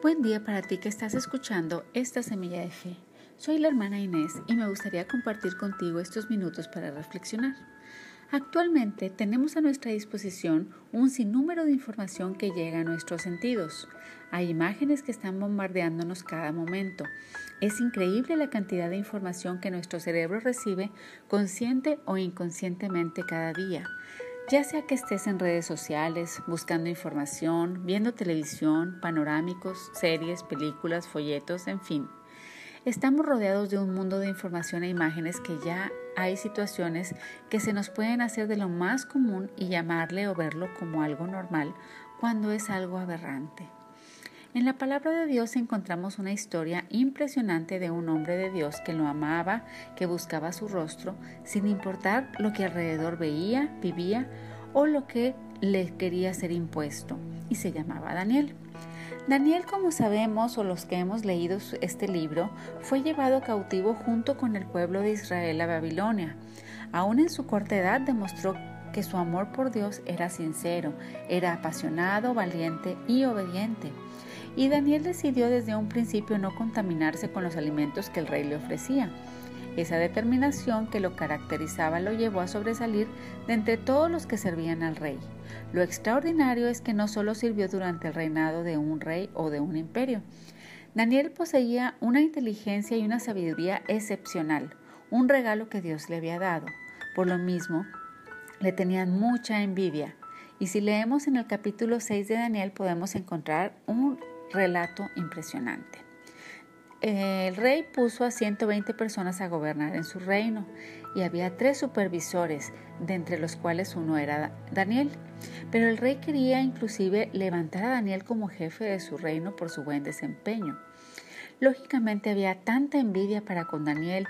Buen día para ti que estás escuchando esta semilla de fe. Soy la hermana Inés y me gustaría compartir contigo estos minutos para reflexionar. Actualmente tenemos a nuestra disposición un sinnúmero de información que llega a nuestros sentidos. Hay imágenes que están bombardeándonos cada momento. Es increíble la cantidad de información que nuestro cerebro recibe consciente o inconscientemente cada día. Ya sea que estés en redes sociales, buscando información, viendo televisión, panorámicos, series, películas, folletos, en fin. Estamos rodeados de un mundo de información e imágenes que ya hay situaciones que se nos pueden hacer de lo más común y llamarle o verlo como algo normal cuando es algo aberrante. En la palabra de Dios encontramos una historia impresionante de un hombre de Dios que lo amaba, que buscaba su rostro, sin importar lo que alrededor veía, vivía o lo que le quería ser impuesto, y se llamaba Daniel. Daniel, como sabemos o los que hemos leído este libro, fue llevado cautivo junto con el pueblo de Israel a Babilonia. Aún en su corta edad demostró que su amor por Dios era sincero, era apasionado, valiente y obediente. Y Daniel decidió desde un principio no contaminarse con los alimentos que el rey le ofrecía. Esa determinación que lo caracterizaba lo llevó a sobresalir de entre todos los que servían al rey. Lo extraordinario es que no solo sirvió durante el reinado de un rey o de un imperio. Daniel poseía una inteligencia y una sabiduría excepcional, un regalo que Dios le había dado. Por lo mismo, le tenían mucha envidia. Y si leemos en el capítulo 6 de Daniel podemos encontrar un relato impresionante el rey puso a 120 personas a gobernar en su reino y había tres supervisores, de entre los cuales uno era Daniel. Pero el rey quería inclusive levantar a Daniel como jefe de su reino por su buen desempeño. Lógicamente había tanta envidia para con Daniel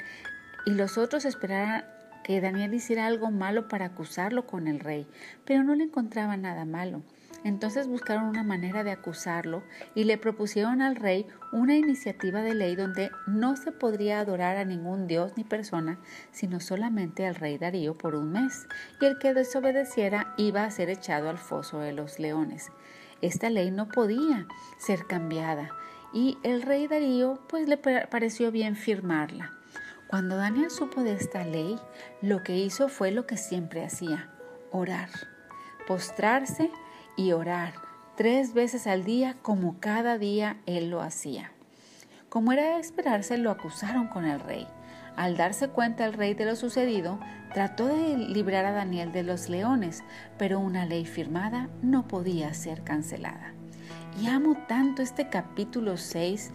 y los otros esperaban que Daniel hiciera algo malo para acusarlo con el rey, pero no le encontraban nada malo. Entonces buscaron una manera de acusarlo y le propusieron al rey una iniciativa de ley donde no se podría adorar a ningún dios ni persona, sino solamente al rey Darío por un mes, y el que desobedeciera iba a ser echado al foso de los leones. Esta ley no podía ser cambiada, y el rey Darío pues le pareció bien firmarla. Cuando Daniel supo de esta ley, lo que hizo fue lo que siempre hacía, orar, postrarse y orar tres veces al día como cada día él lo hacía. Como era de esperarse, lo acusaron con el rey. Al darse cuenta el rey de lo sucedido, trató de librar a Daniel de los leones, pero una ley firmada no podía ser cancelada. Y amo tanto este capítulo 6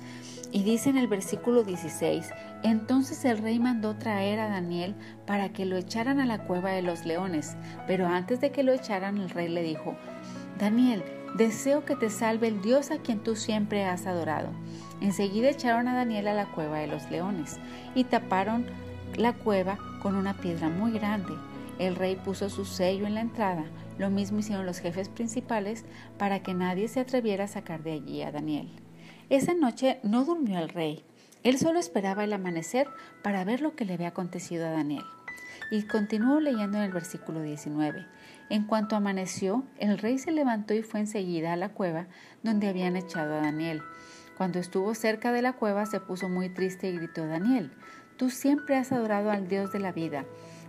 y dice en el versículo 16, entonces el rey mandó traer a Daniel para que lo echaran a la cueva de los leones, pero antes de que lo echaran el rey le dijo, Daniel, deseo que te salve el Dios a quien tú siempre has adorado. Enseguida echaron a Daniel a la cueva de los leones y taparon la cueva con una piedra muy grande. El rey puso su sello en la entrada. Lo mismo hicieron los jefes principales para que nadie se atreviera a sacar de allí a Daniel. Esa noche no durmió el rey. Él solo esperaba el amanecer para ver lo que le había acontecido a Daniel. Y continuó leyendo en el versículo 19. En cuanto amaneció, el rey se levantó y fue enseguida a la cueva donde habían echado a Daniel. Cuando estuvo cerca de la cueva se puso muy triste y gritó Daniel, tú siempre has adorado al Dios de la vida.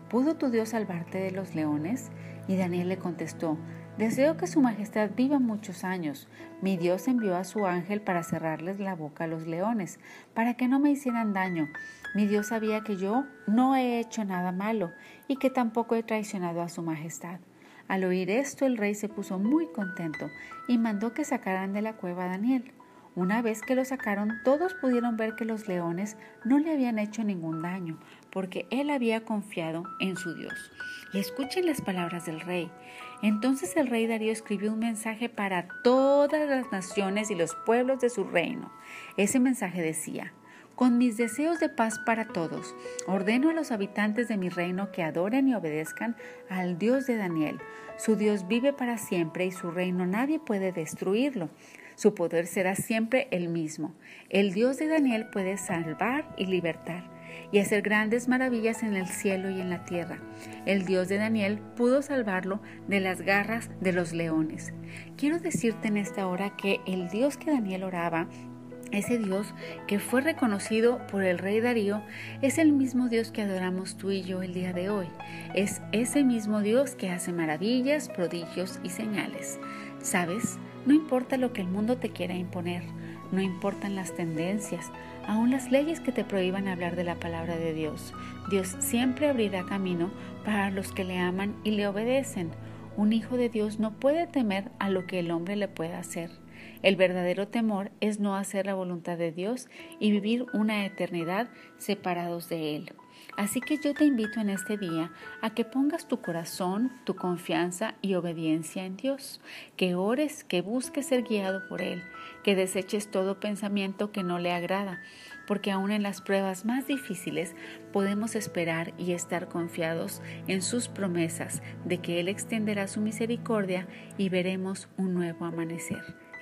¿Pudo tu Dios salvarte de los leones? Y Daniel le contestó, Deseo que Su Majestad viva muchos años. Mi Dios envió a su ángel para cerrarles la boca a los leones, para que no me hicieran daño. Mi Dios sabía que yo no he hecho nada malo y que tampoco he traicionado a Su Majestad. Al oír esto, el rey se puso muy contento y mandó que sacaran de la cueva a Daniel. Una vez que lo sacaron, todos pudieron ver que los leones no le habían hecho ningún daño, porque él había confiado en su Dios. Y escuchen las palabras del rey. Entonces el rey Darío escribió un mensaje para todas las naciones y los pueblos de su reino. Ese mensaje decía, con mis deseos de paz para todos, ordeno a los habitantes de mi reino que adoren y obedezcan al Dios de Daniel. Su Dios vive para siempre y su reino nadie puede destruirlo. Su poder será siempre el mismo. El Dios de Daniel puede salvar y libertar. y hacer grandes maravillas en el cielo y en la tierra. El Dios de Daniel pudo salvarlo de las garras de los leones. Quiero decirte en esta hora que el Dios que Daniel oraba ese Dios que fue reconocido por el rey Darío es el mismo Dios que adoramos tú y yo el día de hoy. Es ese mismo Dios que hace maravillas, prodigios y señales. ¿Sabes? No importa lo que el mundo te quiera imponer, no importan las tendencias, aun las leyes que te prohíban hablar de la palabra de Dios. Dios siempre abrirá camino para los que le aman y le obedecen. Un hijo de Dios no puede temer a lo que el hombre le pueda hacer. El verdadero temor es no hacer la voluntad de Dios y vivir una eternidad separados de Él. Así que yo te invito en este día a que pongas tu corazón, tu confianza y obediencia en Dios, que ores, que busques ser guiado por Él, que deseches todo pensamiento que no le agrada, porque aún en las pruebas más difíciles podemos esperar y estar confiados en sus promesas de que Él extenderá su misericordia y veremos un nuevo amanecer.